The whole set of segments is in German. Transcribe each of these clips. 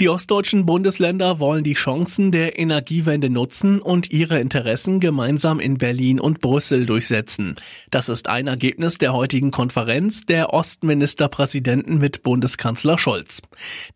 Die ostdeutschen Bundesländer wollen die Chancen der Energiewende nutzen und ihre Interessen gemeinsam in Berlin und Brüssel durchsetzen. Das ist ein Ergebnis der heutigen Konferenz der Ostministerpräsidenten mit Bundeskanzler Scholz.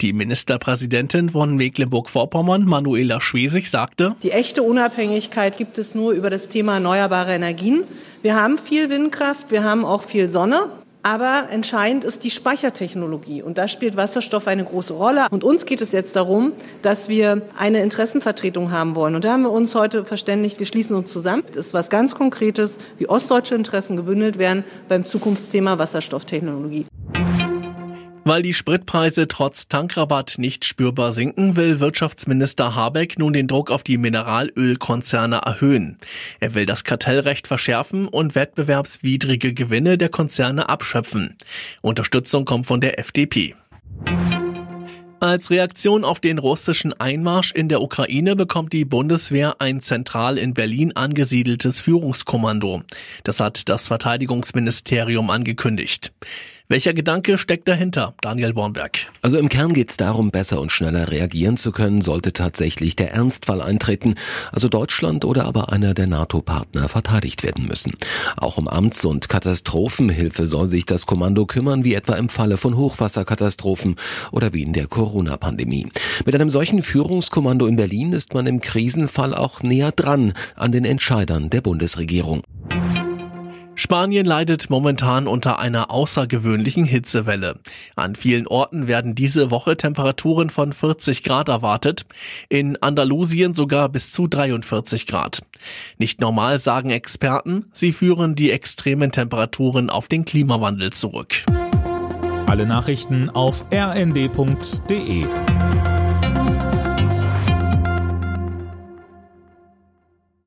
Die Ministerpräsidentin von Mecklenburg-Vorpommern, Manuela Schwesig, sagte, Die echte Unabhängigkeit gibt es nur über das Thema erneuerbare Energien. Wir haben viel Windkraft, wir haben auch viel Sonne. Aber entscheidend ist die Speichertechnologie. Und da spielt Wasserstoff eine große Rolle. Und uns geht es jetzt darum, dass wir eine Interessenvertretung haben wollen. Und da haben wir uns heute verständigt, wir schließen uns zusammen. Das ist was ganz Konkretes, wie ostdeutsche Interessen gebündelt werden beim Zukunftsthema Wasserstofftechnologie. Weil die Spritpreise trotz Tankrabatt nicht spürbar sinken, will Wirtschaftsminister Habeck nun den Druck auf die Mineralölkonzerne erhöhen. Er will das Kartellrecht verschärfen und wettbewerbswidrige Gewinne der Konzerne abschöpfen. Unterstützung kommt von der FDP. Als Reaktion auf den russischen Einmarsch in der Ukraine bekommt die Bundeswehr ein zentral in Berlin angesiedeltes Führungskommando. Das hat das Verteidigungsministerium angekündigt. Welcher Gedanke steckt dahinter, Daniel Bornberg? Also im Kern geht es darum, besser und schneller reagieren zu können, sollte tatsächlich der Ernstfall eintreten, also Deutschland oder aber einer der NATO-Partner verteidigt werden müssen. Auch um Amts- und Katastrophenhilfe soll sich das Kommando kümmern, wie etwa im Falle von Hochwasserkatastrophen oder wie in der Corona-Pandemie. Mit einem solchen Führungskommando in Berlin ist man im Krisenfall auch näher dran an den Entscheidern der Bundesregierung. Spanien leidet momentan unter einer außergewöhnlichen Hitzewelle. An vielen Orten werden diese Woche Temperaturen von 40 Grad erwartet, in Andalusien sogar bis zu 43 Grad. Nicht normal sagen Experten, sie führen die extremen Temperaturen auf den Klimawandel zurück. Alle Nachrichten auf rnd.de